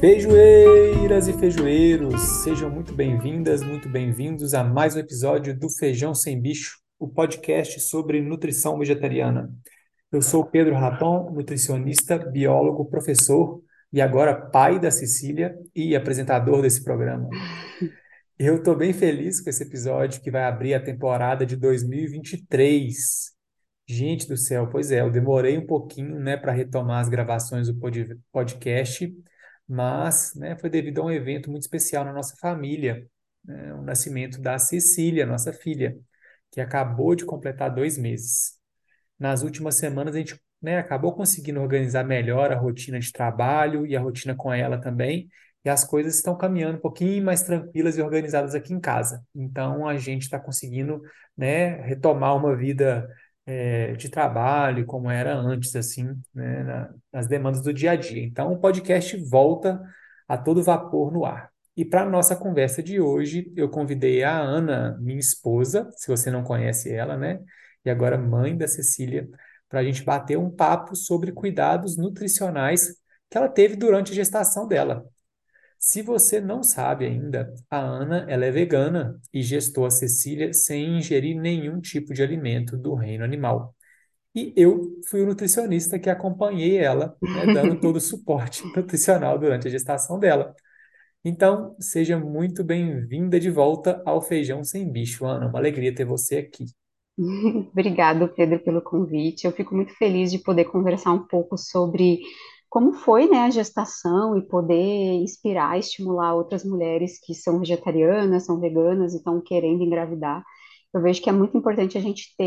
Feijoeiras e feijoeiros, sejam muito bem-vindas, muito bem-vindos a mais um episódio do Feijão Sem Bicho, o podcast sobre nutrição vegetariana. Eu sou Pedro Raton, nutricionista, biólogo, professor e agora pai da Cecília e apresentador desse programa. Eu estou bem feliz com esse episódio que vai abrir a temporada de 2023. Gente do céu, pois é, eu demorei um pouquinho, né, para retomar as gravações do podcast, mas, né, foi devido a um evento muito especial na nossa família, né, o nascimento da Cecília, nossa filha, que acabou de completar dois meses. Nas últimas semanas a gente, né, acabou conseguindo organizar melhor a rotina de trabalho e a rotina com ela também, e as coisas estão caminhando um pouquinho mais tranquilas e organizadas aqui em casa. Então a gente está conseguindo, né, retomar uma vida é, de trabalho como era antes, assim, né, na, nas demandas do dia a dia. Então o podcast volta a todo vapor no ar. E para a nossa conversa de hoje, eu convidei a Ana, minha esposa, se você não conhece ela, né? E agora mãe da Cecília, para a gente bater um papo sobre cuidados nutricionais que ela teve durante a gestação dela. Se você não sabe ainda, a Ana ela é vegana e gestou a Cecília sem ingerir nenhum tipo de alimento do reino animal. E eu fui o nutricionista que acompanhei ela, né, dando todo o suporte nutricional durante a gestação dela. Então, seja muito bem-vinda de volta ao Feijão Sem Bicho, Ana. Uma alegria ter você aqui. Obrigado, Pedro, pelo convite. Eu fico muito feliz de poder conversar um pouco sobre como foi, né, a gestação e poder inspirar, estimular outras mulheres que são vegetarianas, são veganas e estão querendo engravidar. Eu vejo que é muito importante a gente ter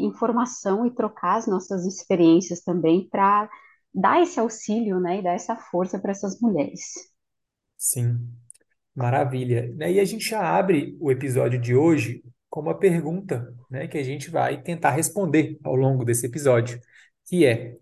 informação e trocar as nossas experiências também para dar esse auxílio, né, e dar essa força para essas mulheres. Sim, maravilha. Né, e a gente já abre o episódio de hoje com uma pergunta, né, que a gente vai tentar responder ao longo desse episódio, que é: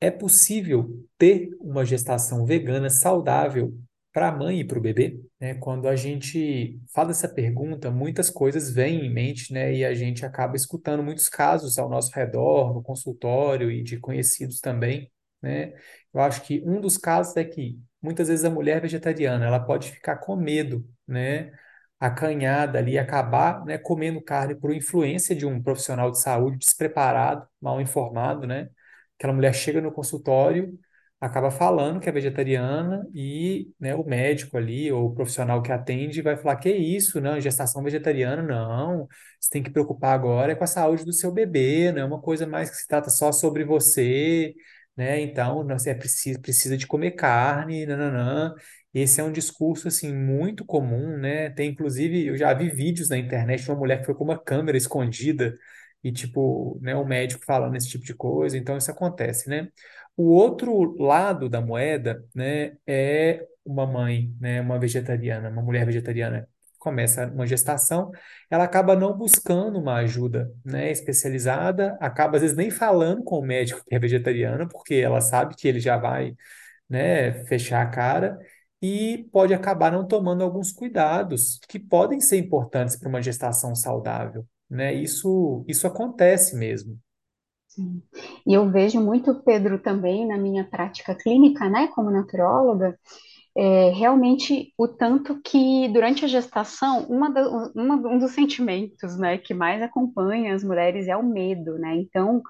é possível ter uma gestação vegana saudável para a mãe e para o bebê? Né? Quando a gente fala essa pergunta, muitas coisas vêm em mente, né? E a gente acaba escutando muitos casos ao nosso redor, no consultório e de conhecidos também, né? Eu acho que um dos casos é que muitas vezes a mulher vegetariana ela pode ficar com medo, né? acanhada ali, acabar né, comendo carne por influência de um profissional de saúde despreparado, mal informado, né? Aquela mulher chega no consultório, acaba falando que é vegetariana e né, o médico ali, ou o profissional que atende, vai falar: que isso, não, gestação vegetariana, não, você tem que preocupar agora é com a saúde do seu bebê, não é uma coisa mais que se trata só sobre você, né? Então, você é preciso, precisa de comer carne, nananã. Esse é um discurso assim muito comum, né? Tem inclusive, eu já vi vídeos na internet de uma mulher que foi com uma câmera escondida e tipo, né, o médico falando esse tipo de coisa, então isso acontece, né? O outro lado da moeda, né, é uma mãe, né, uma vegetariana, uma mulher vegetariana começa uma gestação, ela acaba não buscando uma ajuda, né, especializada, acaba às vezes nem falando com o médico que é vegetariano, porque ela sabe que ele já vai, né, fechar a cara e pode acabar não tomando alguns cuidados que podem ser importantes para uma gestação saudável né? Isso, isso acontece mesmo. Sim. E eu vejo muito, Pedro, também na minha prática clínica, né, como naturóloga, é, realmente o tanto que durante a gestação, uma, da, uma um dos sentimentos, né, que mais acompanha as mulheres é o medo, né? Então,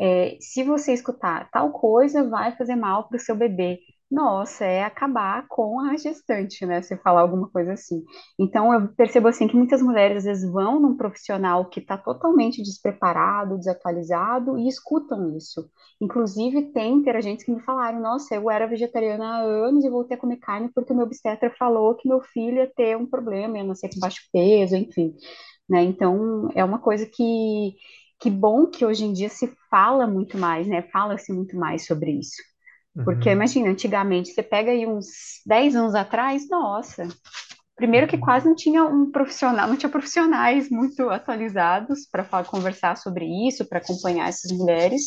é, se você escutar tal coisa, vai fazer mal para o seu bebê nossa, é acabar com a gestante, né? Se falar alguma coisa assim. Então, eu percebo assim que muitas mulheres às vezes vão num profissional que está totalmente despreparado, desatualizado e escutam isso. Inclusive, tem interagentes que me falaram: Nossa, eu era vegetariana há anos e voltei a comer carne porque o meu obstetra falou que meu filho ia ter um problema, ia nascer com baixo peso, enfim. Né? Então, é uma coisa que. Que bom que hoje em dia se fala muito mais, né? Fala-se muito mais sobre isso. Porque Uhum, imagina, antigamente, você pega aí uns 10 anos atrás, nossa, primeiro que quase não tinha um profissional, não tinha profissionais muito atualizados para conversar sobre isso, para acompanhar essas mulheres,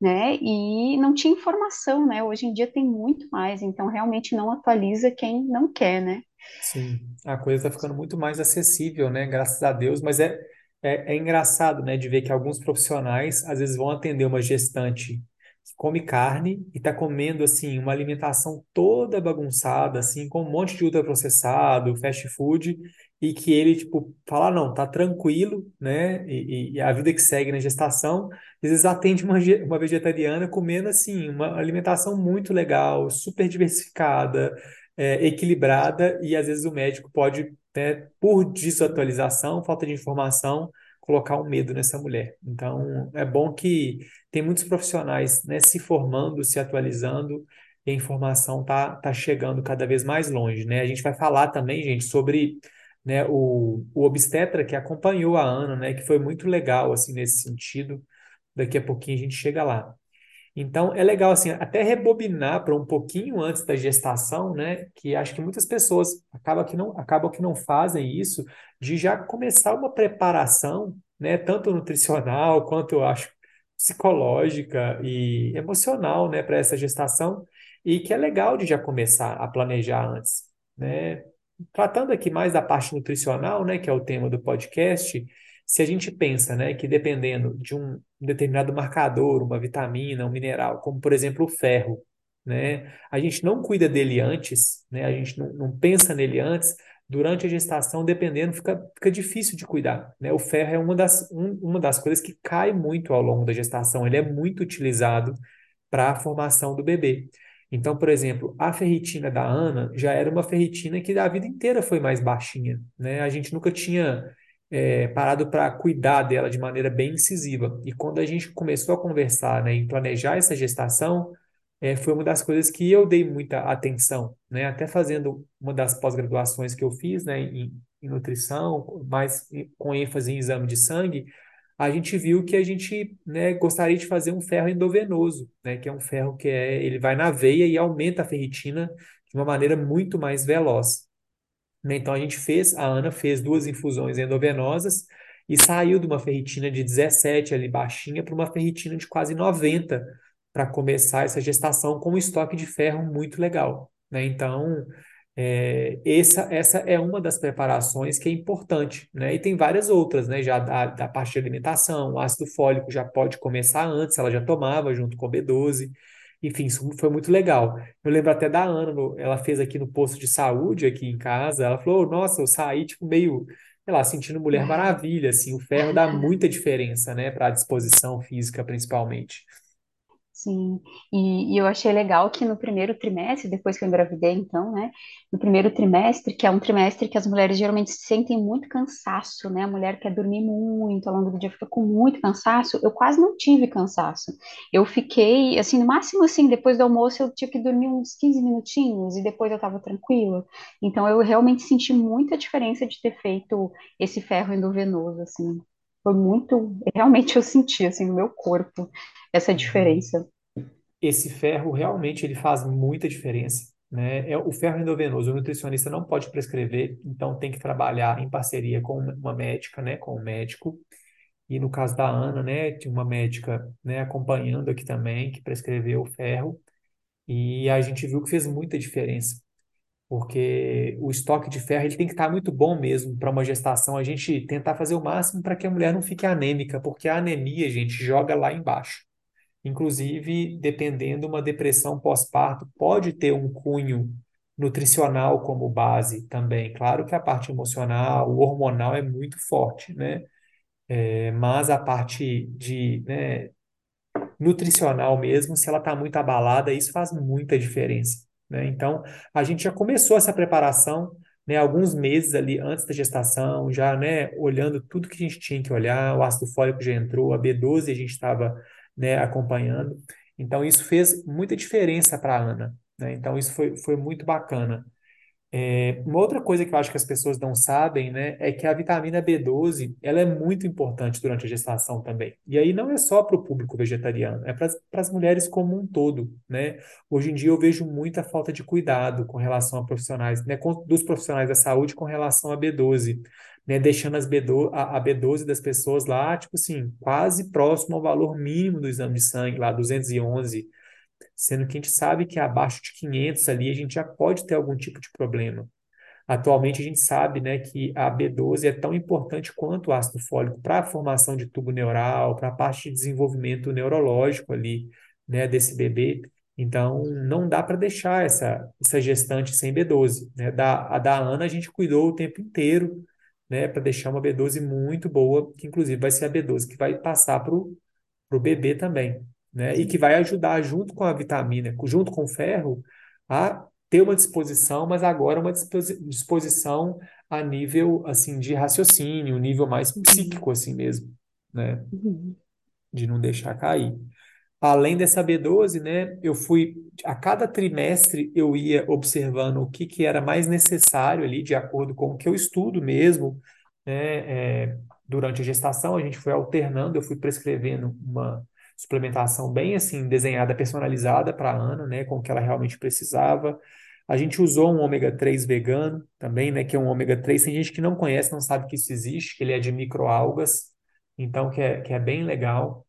né? E não tinha informação, né? Hoje em dia tem muito mais, então realmente não atualiza quem não quer, né? Sim, a coisa está ficando muito mais acessível, né? Graças a Deus, mas é, é, é engraçado, né, de ver que alguns profissionais às vezes vão atender uma gestante come carne e está comendo assim uma alimentação toda bagunçada, assim, com um monte de ultraprocessado, fast food, e que ele tipo fala, "Ah, não, tá tranquilo, né? E, e- a vida que segue na gestação, às vezes atende uma, uma vegetariana comendo assim uma alimentação muito legal, super diversificada, é, equilibrada, e às vezes o médico pode, né, por desatualização, falta de informação, colocar um medo nessa mulher. Então, é bom que tem muitos profissionais, né, se formando, se atualizando, e a informação tá, tá chegando cada vez mais longe, né? A gente vai falar também, gente, sobre, né, o, o obstetra que acompanhou a Ana, né, que foi muito legal, assim, nesse sentido. Daqui a pouquinho a gente chega lá. Então, é legal, assim, até rebobinar para um pouquinho antes da gestação, né? Que acho que muitas pessoas acabam que não, acabam que não fazem isso, de já começar uma preparação, né? Tanto nutricional quanto, eu acho, psicológica e emocional, né? Para essa gestação, e que é legal de já começar a planejar antes, né? Tratando aqui mais da parte nutricional, né? Que é o tema do podcast, se a gente pensa, né, que dependendo de um determinado marcador, uma vitamina, um mineral, como por exemplo o ferro, né, a gente não cuida dele antes, né, a gente não, não pensa nele antes, durante a gestação, dependendo, fica, fica difícil de cuidar, né? O ferro é uma das, um, uma das coisas que cai muito ao longo da gestação, ele é muito utilizado para a formação do bebê. Então, por exemplo, a ferritina da Ana já era uma ferritina que a vida inteira foi mais baixinha, né? A gente nunca tinha é, parado para cuidar dela de maneira bem incisiva. E quando a gente começou a conversar, né, em planejar essa gestação, é, foi uma das coisas que eu dei muita atenção, né? Até fazendo uma das pós-graduações que eu fiz, né, em, em nutrição, mais com ênfase em exame de sangue, a gente viu que a gente, né, gostaria de fazer um ferro endovenoso, né, que é um ferro que é, ele vai na veia e aumenta a ferritina de uma maneira muito mais veloz. Né? Então a gente fez, a Ana fez duas infusões endovenosas e saiu de uma ferritina de 17 ali baixinha para uma ferritina de quase 90 para começar essa gestação com um estoque de ferro muito legal, né? Então, é, essa, essa é uma das preparações que é importante, né? E tem várias outras, né? Já da, da parte de alimentação, o ácido fólico já pode começar antes, ela já tomava junto com o B12. Enfim, isso foi muito legal. Eu lembro até da Ana, no- ela fez aqui no posto de saúde, aqui em casa, ela falou, nossa, eu saí, tipo, meio, sei lá, sentindo Mulher Maravilha, assim, o ferro dá muita diferença, né, para a disposição física, principalmente. Sim, e, e eu achei legal que no primeiro trimestre, depois que eu engravidei, então, né, no primeiro trimestre, que é um trimestre que as mulheres geralmente sentem muito cansaço, né, a mulher quer dormir muito, ao longo do dia fica com muito cansaço, eu quase não tive cansaço, eu fiquei, assim, no máximo, assim, depois do almoço eu tinha que dormir uns 15 minutinhos, e depois eu estava tranquila, então eu realmente senti muita diferença de ter feito esse ferro endovenoso, assim, foi muito, realmente eu senti, assim, no meu corpo, essa Uhum. diferença. Esse ferro realmente ele faz muita diferença, né? É o ferro endovenoso, o nutricionista não pode prescrever, então tem que trabalhar em parceria com uma médica, né, com um médico. E no caso da Ana, né, tinha uma médica, né, acompanhando aqui também que prescreveu o ferro e a gente viu que fez muita diferença. porque o estoque de ferro ele tem que estar muito bom mesmo para uma gestação. A gente tentar fazer o máximo para que a mulher não fique anêmica, porque a anemia, gente, joga lá embaixo. Inclusive, dependendo, uma depressão pós-parto pode ter um cunho nutricional como base também. Claro que a parte emocional, hormonal é muito forte, né? É, mas a parte de, né, nutricional mesmo, se ela está muito abalada, isso faz muita diferença, né? Então, a gente já começou essa preparação, né, alguns meses ali antes da gestação, já, né, olhando tudo que a gente tinha que olhar, o ácido fólico já entrou, a B12 a gente estava, né, acompanhando. Então, isso fez muita diferença para a Ana, né? Então, isso foi, foi muito bacana. É, uma outra coisa que eu acho que as pessoas não sabem, né, é que a vitamina B12, ela é muito importante durante a gestação também. E aí não é só para o público vegetariano, é para as mulheres como um todo, né? Hoje em dia eu vejo muita falta de cuidado com relação a profissionais, né, com- dos profissionais da saúde com relação a B12, né, deixando as B12, a, a B12 das pessoas lá, tipo assim, quase próximo ao valor mínimo do exame de sangue, lá 211 sendo que a gente sabe que abaixo de 500 ali a gente já pode ter algum tipo de problema. Atualmente a gente sabe, né, que a B12 é tão importante quanto o ácido fólico para a formação de tubo neural, para a parte de desenvolvimento neurológico ali né, desse bebê. Então, não dá para deixar essa, essa gestante sem B12, né? Da, a da Ana a gente cuidou o tempo inteiro, né, para deixar uma B12 muito boa, que inclusive vai ser a B12 que vai passar para o bebê também, né? E que vai ajudar junto com a vitamina, junto com o ferro, a ter uma disposição, mas agora uma disposição a nível assim de raciocínio, nível mais Uhum. psíquico assim mesmo, né? Uhum. De não deixar cair. Além dessa B12, né, eu fui, a cada trimestre eu ia observando o que, que era mais necessário ali, de acordo com o que eu estudo mesmo, né, é, durante a gestação, a gente foi alternando, eu fui prescrevendo uma suplementação bem assim, desenhada, personalizada para a Ana, né, com o que ela realmente precisava. A gente usou um ômega 3 vegano também, né, que é um ômega 3, tem gente que não conhece, não sabe que isso existe, que ele é de microalgas, então que é, que é bem legal.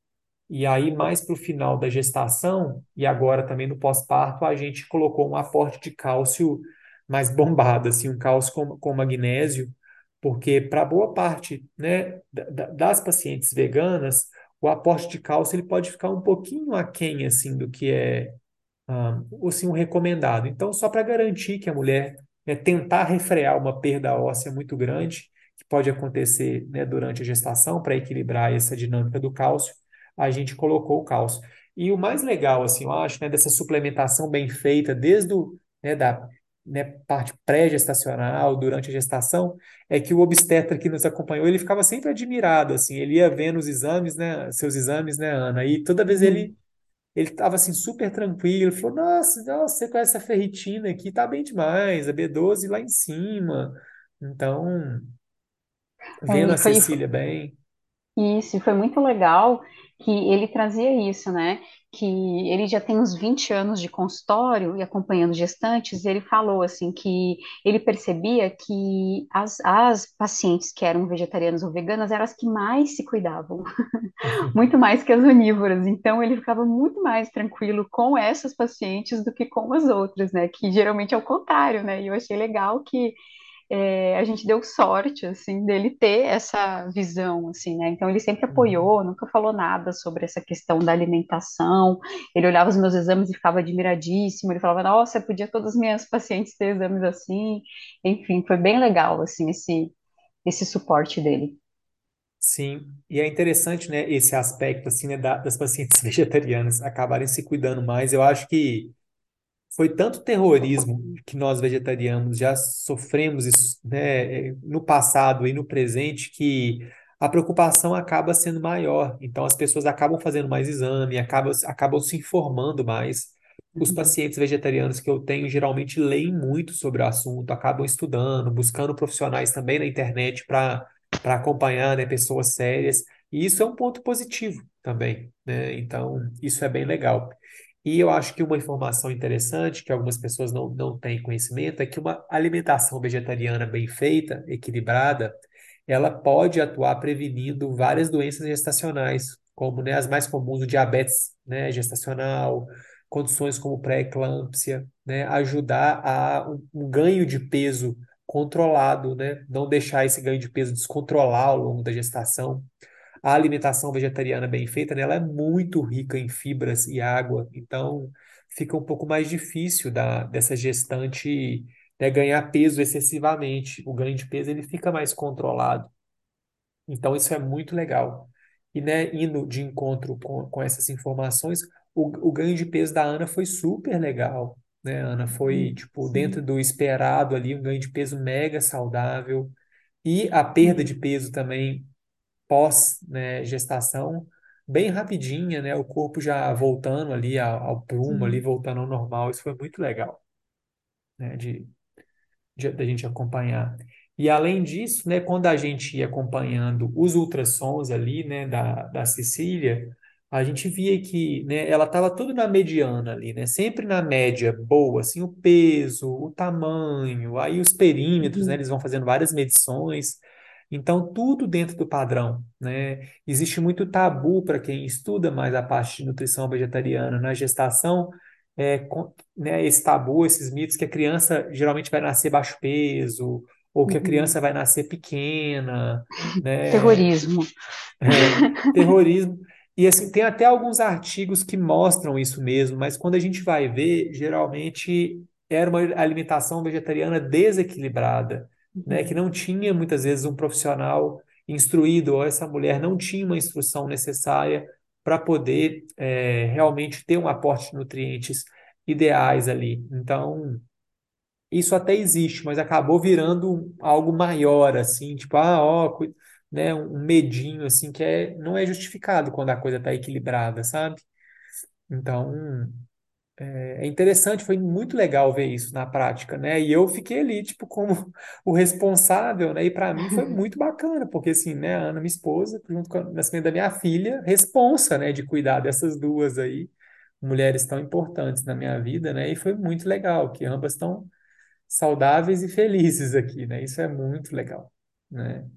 E aí, mais para o final da gestação, e agora também no pós-parto, a gente colocou um aporte de cálcio mais bombado, assim, um cálcio com, com magnésio, porque para boa parte, né, da- da- das pacientes veganas, o aporte de cálcio ele pode ficar um pouquinho aquém, assim, do que é ah, assim, um recomendado. Então, só para garantir que a mulher, né, tentar refrear uma perda óssea muito grande, que pode acontecer, né, durante a gestação, para equilibrar essa dinâmica do cálcio, a gente colocou o cálcio. E o mais legal, assim, eu acho, né, dessa suplementação bem feita, desde o, né, da, né, parte pré-gestacional, durante a gestação, é que o obstetra que nos acompanhou, ele ficava sempre admirado, assim, ele ia vendo os exames, né, seus exames, né, Ana, e toda vez ele ele estava assim super tranquilo, falou: Nossa, nossa, você conhece a ferritina aqui, tá bem demais, a B12 lá em cima. Então, É, vendo e a Cecília bem. Isso, e foi muito legal que ele trazia isso, né? Que ele já tem uns 20 anos de consultório e acompanhando gestantes, ele falou assim que ele percebia que as, as pacientes que eram vegetarianas ou veganas eram as que mais se cuidavam, muito mais que as onívoras. Então ele ficava muito mais tranquilo com essas pacientes do que com as outras, né? Que geralmente é o contrário, né? E eu achei legal que é, a gente deu sorte, assim, dele ter essa visão, assim, né? Então ele sempre Uhum. apoiou, nunca falou nada sobre essa questão da alimentação. Ele olhava os meus exames e ficava admiradíssimo. Ele falava, nossa, podia todas as minhas pacientes ter exames assim. Enfim, foi bem legal, assim, esse esse suporte dele. Sim, e é interessante, né, esse aspecto, assim, né, da- das pacientes vegetarianas acabarem se cuidando mais. Eu acho que Foi tanto terrorismo que nós vegetarianos já sofremos isso, né, no passado e no presente, que a preocupação acaba sendo maior. Então, as pessoas acabam fazendo mais exame, acabam, acabam se informando mais. Os Uhum, pacientes vegetarianos que eu tenho geralmente leem muito sobre o assunto, acabam estudando, buscando profissionais também na internet para para acompanhar, né, pessoas sérias. E isso é um ponto positivo também, né? Então, isso é bem legal. E eu acho que uma informação interessante, que algumas pessoas não, não têm conhecimento, é que uma alimentação vegetariana bem feita, equilibrada, ela pode atuar prevenindo várias doenças gestacionais, como, né, as mais comuns, o diabetes, né, gestacional, condições como pré-eclâmpsia, né, ajudar a um, um ganho de peso controlado, né, não deixar esse ganho de peso descontrolar ao longo da gestação. A alimentação vegetariana bem feita, né, ela é muito rica em fibras e água, então fica um pouco mais difícil da, dessa gestante, né, ganhar peso excessivamente. O ganho de peso ele fica mais controlado. Então isso é muito legal. E né, indo de encontro com, com essas informações, o, o ganho de peso da Ana foi super legal. Né, Ana? Foi, uhum, tipo, dentro sim, do esperado ali, um ganho de peso mega saudável. E a perda de peso também pós, né, gestação, bem rapidinha, né? O corpo já voltando ali ao, ao prumo, ali sim, voltando ao normal. Isso foi muito legal, né? De, de, da gente acompanhar. E além disso, né, quando a gente ia acompanhando os ultrassons ali, né, da, da Cecília, a gente via que, né, ela estava tudo na mediana ali, né, sempre na média boa, assim, o peso, o tamanho, aí os perímetros, né, uhum, eles vão fazendo várias medições. Então, tudo dentro do padrão, né? Existe muito tabu para quem estuda mais a parte de nutrição vegetariana na gestação, é, com- né, esse tabu, esses mitos que a criança geralmente vai nascer baixo peso, ou que a uhum. criança vai nascer pequena, né? Terrorismo. É, terrorismo. E assim, tem até alguns artigos que mostram isso mesmo, mas quando a gente vai ver, geralmente era uma alimentação vegetariana desequilibrada, né? Que não tinha muitas vezes um profissional instruído, ou essa mulher não tinha uma instrução necessária para poder eh, realmente ter um aporte de nutrientes ideais ali. Então, isso até existe, mas acabou virando algo maior, assim, tipo, ah, ó, né, um medinho, assim, que é, não é justificado quando a coisa está equilibrada, sabe? Então, é interessante, foi muito legal ver isso na prática, né? E eu fiquei ali, tipo, como o responsável, né? E para mim foi muito bacana, porque assim, né, a Ana, minha esposa, junto com o nascimento da minha filha, responsa, né, de cuidar dessas duas aí, mulheres tão importantes na minha vida, né? E foi muito legal, que ambas estão saudáveis e felizes aqui, né? Isso é muito legal, né?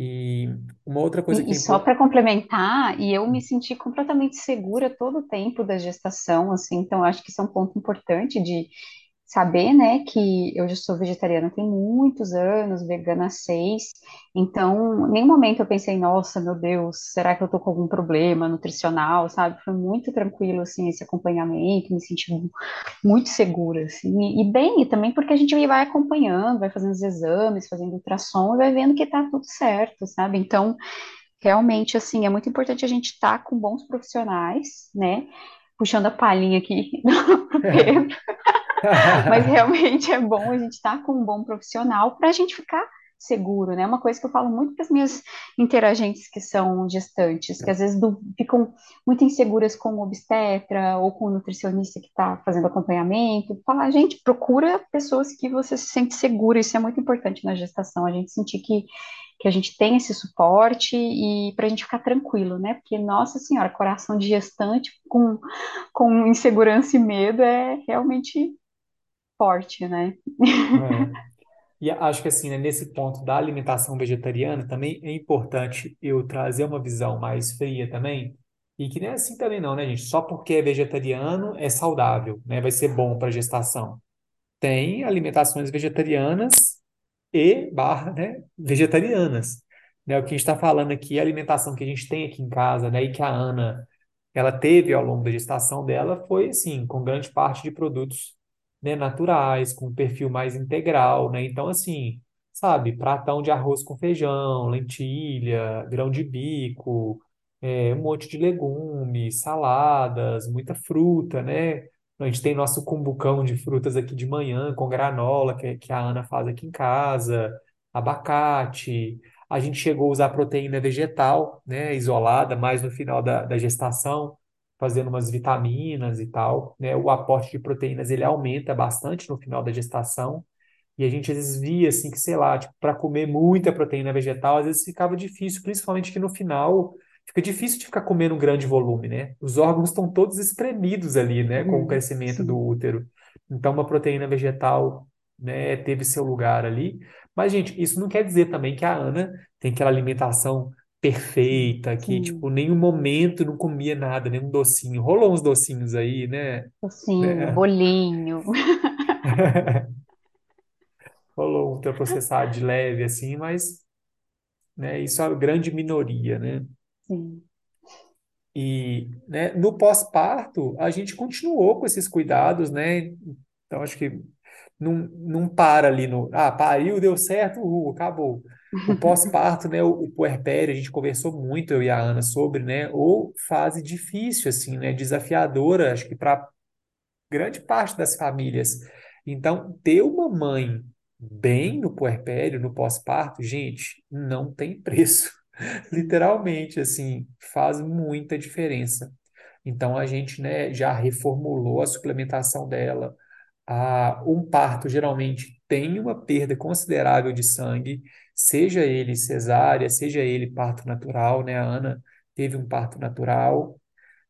E uma outra coisa E, que e é só importante. para complementar, e eu me senti completamente segura todo o tempo da gestação, assim, então acho que isso é um ponto importante de saber, né, que eu já sou vegetariana tem muitos anos, vegana há seis, então, em nenhum momento eu pensei, nossa, meu Deus, será que eu tô com algum problema nutricional, sabe? Foi muito tranquilo, assim, esse acompanhamento, me senti muito segura, assim, e, e bem, e também porque a gente vai acompanhando, vai fazendo os exames, fazendo ultrassom, e vai vendo que tá tudo certo, sabe? Então, realmente, assim, é muito importante a gente estar com bons profissionais, né? Puxando a palhinha aqui pro Pedro, mas realmente é bom a gente estar com um bom profissional para a gente ficar seguro, né? Uma coisa que eu falo muito para as minhas interagentes que são gestantes, que às vezes du- ficam muito inseguras com o obstetra ou com o nutricionista que está fazendo acompanhamento. Falar, gente, procura pessoas que você se sente segura, isso é muito importante na gestação, a gente sentir que, que a gente tem esse suporte e para a gente ficar tranquilo, né? Porque, nossa senhora, coração de gestante com, com insegurança e medo é realmente forte, né? É. E acho que assim, né, nesse ponto da alimentação vegetariana, também é importante eu trazer uma visão mais fria também, e que não é assim também não, né, gente? Só porque é vegetariano é saudável, né? Vai ser bom para gestação. Tem alimentações vegetarianas e barra, né, vegetarianas. Né? O que a gente está falando aqui a alimentação que a gente tem aqui em casa, né, e que a Ana ela teve ao longo da gestação dela foi assim, com grande parte de produtos, né, naturais, com um perfil mais integral, né? Então assim, sabe, pratão de arroz com feijão, lentilha, grão de bico, é, um monte de legumes, saladas, muita fruta, né? A gente tem nosso cumbucão de frutas aqui de manhã, com granola, que, que a Ana faz aqui em casa, abacate. A gente chegou a usar proteína vegetal, né, isolada, mais no final da, da gestação, fazendo umas vitaminas e tal, né? O aporte de proteínas ele aumenta bastante no final da gestação. E a gente às vezes via assim que, sei lá, tipo, para comer muita proteína vegetal, às vezes ficava difícil, principalmente que no final fica difícil de ficar comendo um grande volume, né? Os órgãos estão todos espremidos ali, né, com o Uhum, crescimento do sim, útero. Então, uma proteína vegetal, né, teve seu lugar ali. Mas, gente, isso não quer dizer também que a Ana tem aquela alimentação perfeita, que, tipo, sim. nenhum momento não comia nada, nenhum docinho. Rolou uns docinhos aí, né? Docinho, né? bolinho. Rolou um ultraprocessado de leve, assim, mas, né, isso é a grande minoria, né? Sim. E, né, no pós-parto, a gente continuou com esses cuidados, né? Então, acho que não, não para ali no. Ah, pariu, deu certo, uhul, acabou. O pós-parto, né? O, o puerpério, a gente conversou muito, eu e a Ana, sobre, né? Ou fase difícil, assim, né? Desafiadora, acho que para grande parte das famílias. Então, ter uma mãe bem no puerpério, no pós-parto, gente, não tem preço. Literalmente, assim, faz muita diferença. Então, a gente, né, já reformulou a suplementação dela. Ah, um parto geralmente tem uma perda considerável de sangue, seja ele cesárea, seja ele parto natural, né? A Ana teve um parto natural.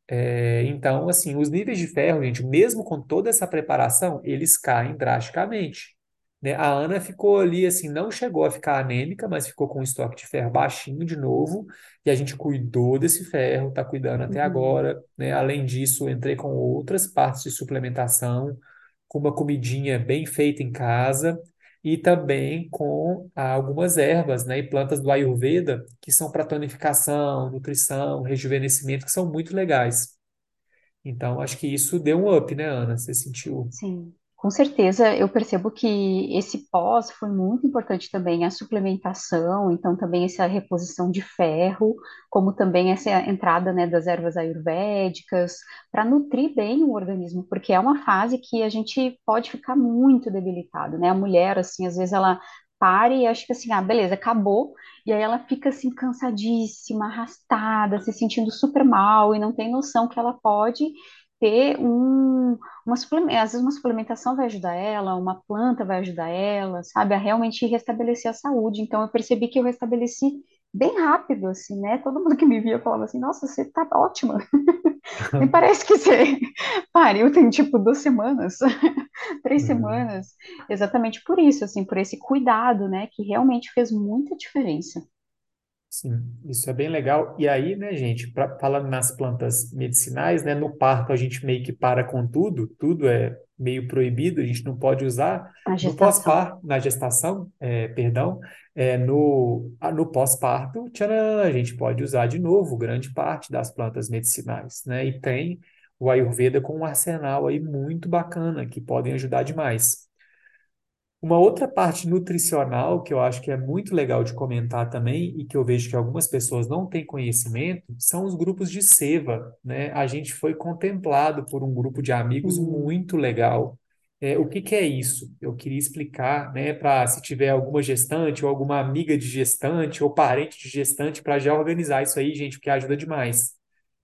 É, então, assim, os níveis de ferro, gente, mesmo com toda essa preparação, eles caem drasticamente. Né? A Ana ficou ali, assim, não chegou a ficar anêmica, mas ficou com um estoque de ferro baixinho de novo, e a gente cuidou desse ferro, está cuidando até Uhum. agora. Né? Além disso, entrei com outras partes de suplementação, com uma comidinha bem feita em casa. E também com algumas ervas, né, e plantas do Ayurveda que são para tonificação, nutrição, rejuvenescimento, que são muito legais. Então, acho que isso deu um up, né, Ana? Você sentiu? Sim, com certeza eu percebo que esse pós foi muito importante também, a suplementação, então também essa reposição de ferro, como também essa entrada, né, das ervas ayurvédicas, para nutrir bem o organismo, porque é uma fase que a gente pode ficar muito debilitado, né? A mulher, assim, às vezes ela para e acha que assim, ah, beleza, acabou, e aí ela fica assim cansadíssima, arrastada, se sentindo super mal e não tem noção que ela pode ter um, uma suplementação, às vezes uma suplementação vai ajudar ela, uma planta vai ajudar ela, sabe, a realmente restabelecer a saúde. Então eu percebi que eu restabeleci bem rápido, assim, né? Todo mundo que me via falava assim, nossa, você tá ótima. Nem parece que você pariu, tem tipo duas semanas, três Uhum. semanas. Exatamente por isso, assim, por esse cuidado, né? Que realmente fez muita diferença. Sim, isso é bem legal. E aí, né, gente, pra, falando nas plantas medicinais, né, no parto a gente meio que para com tudo, tudo é meio proibido, a gente não pode usar. No pós-parto, na gestação, é, perdão, é, no, no pós-parto, a gente pode usar de novo grande parte das plantas medicinais, né? E tem o Ayurveda com um arsenal aí muito bacana que podem ajudar demais. Uma outra parte nutricional que eu acho que é muito legal de comentar também e que eu vejo que algumas pessoas não têm conhecimento são os grupos de seva, né? A gente foi contemplado por um grupo de amigos Sim. muito legal. É, o que que é isso? Eu queria explicar, né, para se tiver alguma gestante ou alguma amiga de gestante ou parente de gestante para já organizar isso aí, gente, porque ajuda demais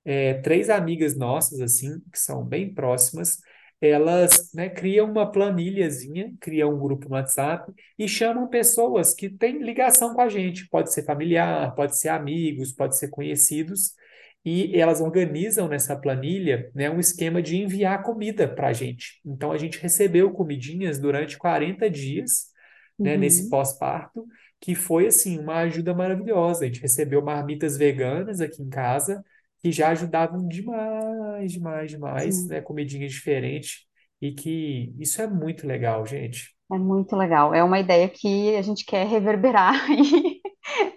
é, três amigas nossas, assim, que são bem próximas, elas, né, criam uma planilhazinha, criam um grupo no WhatsApp e chamam pessoas que têm ligação com a gente. Pode ser familiar, pode ser amigos, pode ser conhecidos. E elas organizam nessa planilha, né, um esquema de enviar comida para a gente. Então, a gente recebeu comidinhas durante 40 dias, né, nesse Uhum. pós-parto, que foi, assim, uma ajuda maravilhosa. A gente recebeu marmitas veganas aqui em casa, que já ajudavam demais, demais, demais, Sim. né? Comidinha diferente. E que isso é muito legal, gente. É muito legal. É uma ideia que a gente quer reverberar e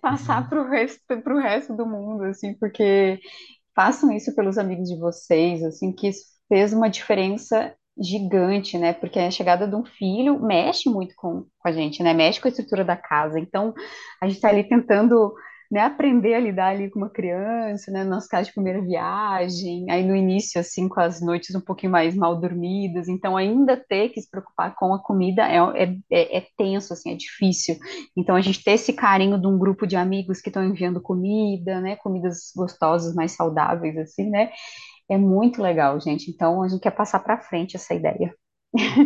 passar Uhum, para o resto, resto do mundo, assim, porque façam isso pelos amigos de vocês, assim, que isso fez uma diferença gigante, né? Porque a chegada de um filho mexe muito com, com a gente, né? Mexe com a estrutura da casa. Então, a gente está ali tentando, né, aprender a lidar ali com uma criança, né? No nosso caso de primeira viagem, aí no início, assim, com as noites um pouquinho mais mal dormidas. Então, ainda ter que se preocupar com a comida é, é, é, é tenso, assim, é difícil. Então, a gente ter esse carinho de um grupo de amigos que estão enviando comida, né? Comidas gostosas, mais saudáveis, assim, né? É muito legal, gente. Então, a gente quer passar para frente essa ideia.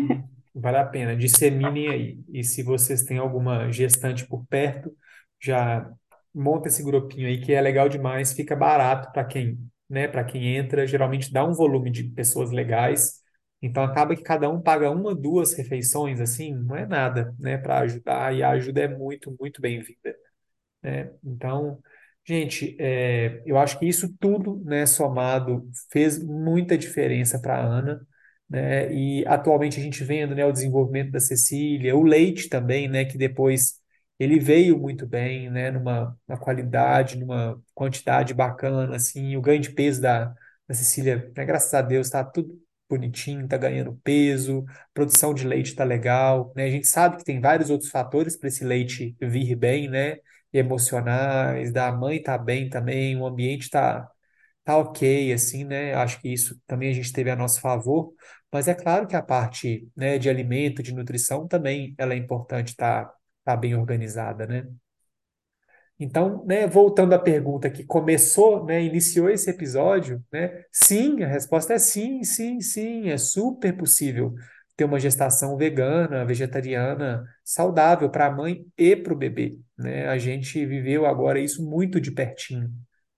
uhum. Vale a pena, disseminem aí. E se vocês têm alguma gestante por perto, já monta esse grupinho aí que é legal demais, fica barato para quem, né, para quem entra, geralmente dá um volume de pessoas legais. Então acaba que cada um paga uma, duas refeições assim, não é nada, né, para ajudar e a ajuda é muito, muito bem-vinda. né? Então, gente, é, eu acho que isso tudo, né, somado, fez muita diferença para a Ana, né? E atualmente a gente vendo, né, o desenvolvimento da Cecília, o Leite também, né, que depois ele veio muito bem, né, numa, qualidade, numa quantidade bacana, assim, o ganho de peso da, da Cecília, né, graças a Deus, está tudo bonitinho, está ganhando peso, produção de leite está legal, né? A gente sabe que tem vários outros fatores para esse leite vir bem, né? emocionais, da mãe tá bem também, o ambiente tá, tá ok, assim, né? Acho que isso também a gente teve a nosso favor, mas é claro que a parte, né, de alimento, de nutrição também ela é importante estar tá, tá bem organizada, né? Então, né, voltando à pergunta que começou, né, iniciou esse episódio, né? Sim, a resposta é sim, sim, sim, é super possível ter uma gestação vegana, vegetariana, saudável para a mãe e para o bebê, né? A gente viveu agora isso muito de pertinho,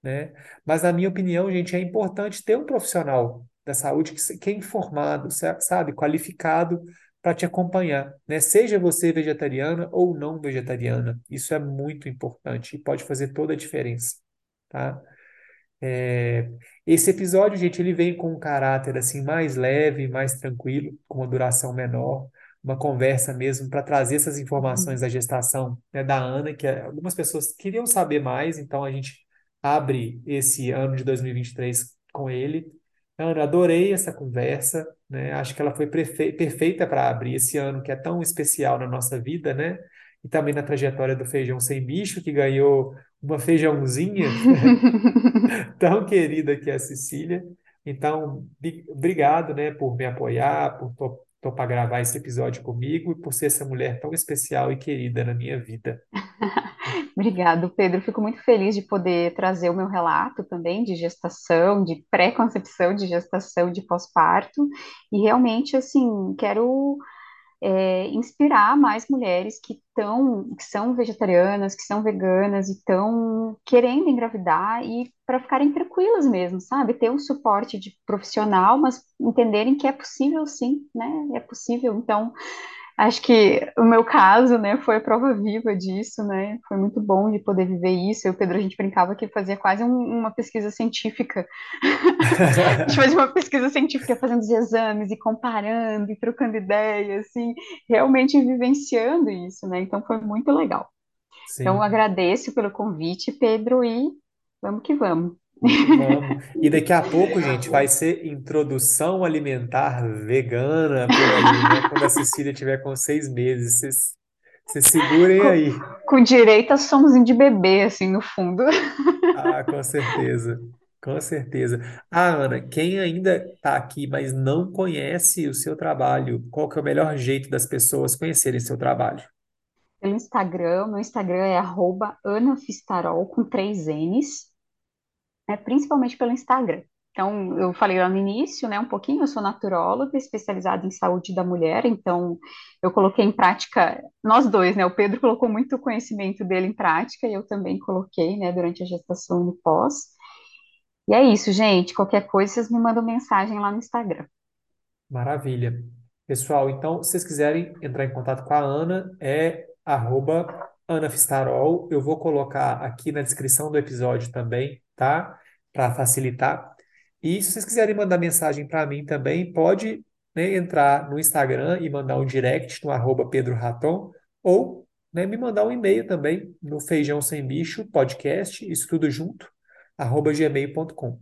né? Mas na minha opinião, gente, é importante ter um profissional da saúde que, que é informado, sa- sabe, qualificado para te acompanhar, né? Seja você vegetariana ou não vegetariana, isso é muito importante e pode fazer toda a diferença, tá? É, esse episódio, gente, ele vem com um caráter assim mais leve, mais tranquilo, com uma duração menor, uma conversa mesmo para trazer essas informações da gestação, né, da Ana, que algumas pessoas queriam saber mais, então a gente abre esse ano de 2023 com ele. Ana, adorei essa conversa, né? Acho que ela foi perfeita para abrir esse ano que é tão especial na nossa vida, né? E também na trajetória do Feijão Sem Bicho, que ganhou uma feijãozinha tão querida que é a Cecília. Então, obrigado, né, por me apoiar, por topar gravar esse episódio comigo e por ser essa mulher tão especial e querida na minha vida. Obrigado, Pedro. Fico muito feliz de poder trazer o meu relato também de gestação, de pré-concepção, de gestação, de pós-parto. E realmente, assim, quero é, inspirar mais mulheres que estão, que são vegetarianas, que são veganas e estão querendo engravidar e para ficarem tranquilas mesmo, sabe? Ter um suporte de profissional, mas entenderem que é possível sim, né? É possível. Então, Acho que o meu caso, né, foi a prova viva disso, né? Foi muito bom de poder viver isso. Eu e o Pedro, a gente brincava que fazia quase um, uma pesquisa científica. a gente fazia uma pesquisa científica fazendo os exames e comparando e trocando ideias, assim, realmente vivenciando isso, né? Então foi muito legal. Então Sim. agradeço pelo convite, Pedro, e vamos que vamos. Vamos. E daqui a pouco, gente, vai ser introdução alimentar vegana por aí, né? Quando a Cecília tiver com seis meses. Vocês, vocês segurem Com, aí. com direito a somzinho de bebê, assim, no fundo. Ah, com certeza. Com certeza. Ah, Ana, quem ainda está aqui, mas não conhece o seu trabalho, qual que é o melhor jeito das pessoas conhecerem seu trabalho? Pelo Instagram, meu Instagram é arroba anafistarol com três N's. É, principalmente pelo Instagram. Então, eu falei lá no início, né, um pouquinho, eu sou naturóloga, especializada em saúde da mulher, então eu coloquei em prática, nós dois, né, o Pedro colocou muito conhecimento dele em prática e eu também coloquei, né, durante a gestação e pós. E é isso, gente, qualquer coisa vocês me mandam mensagem lá no Instagram. Maravilha. Pessoal, então, se vocês quiserem entrar em contato com a Ana, é arroba Ana Fistarol. Eu vou colocar aqui na descrição do episódio também, tá? Para facilitar. E se vocês quiserem mandar mensagem para mim também, pode, né, entrar no Instagram e mandar um direct no arroba Pedro Raton, ou né, me mandar um e-mail também no Feijão Sem Bicho podcast, isso tudo junto, arroba gmail.com.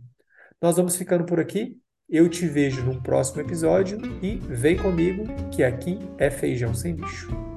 Nós vamos ficando por aqui. Eu te vejo num próximo episódio e vem comigo que aqui é Feijão Sem Bicho.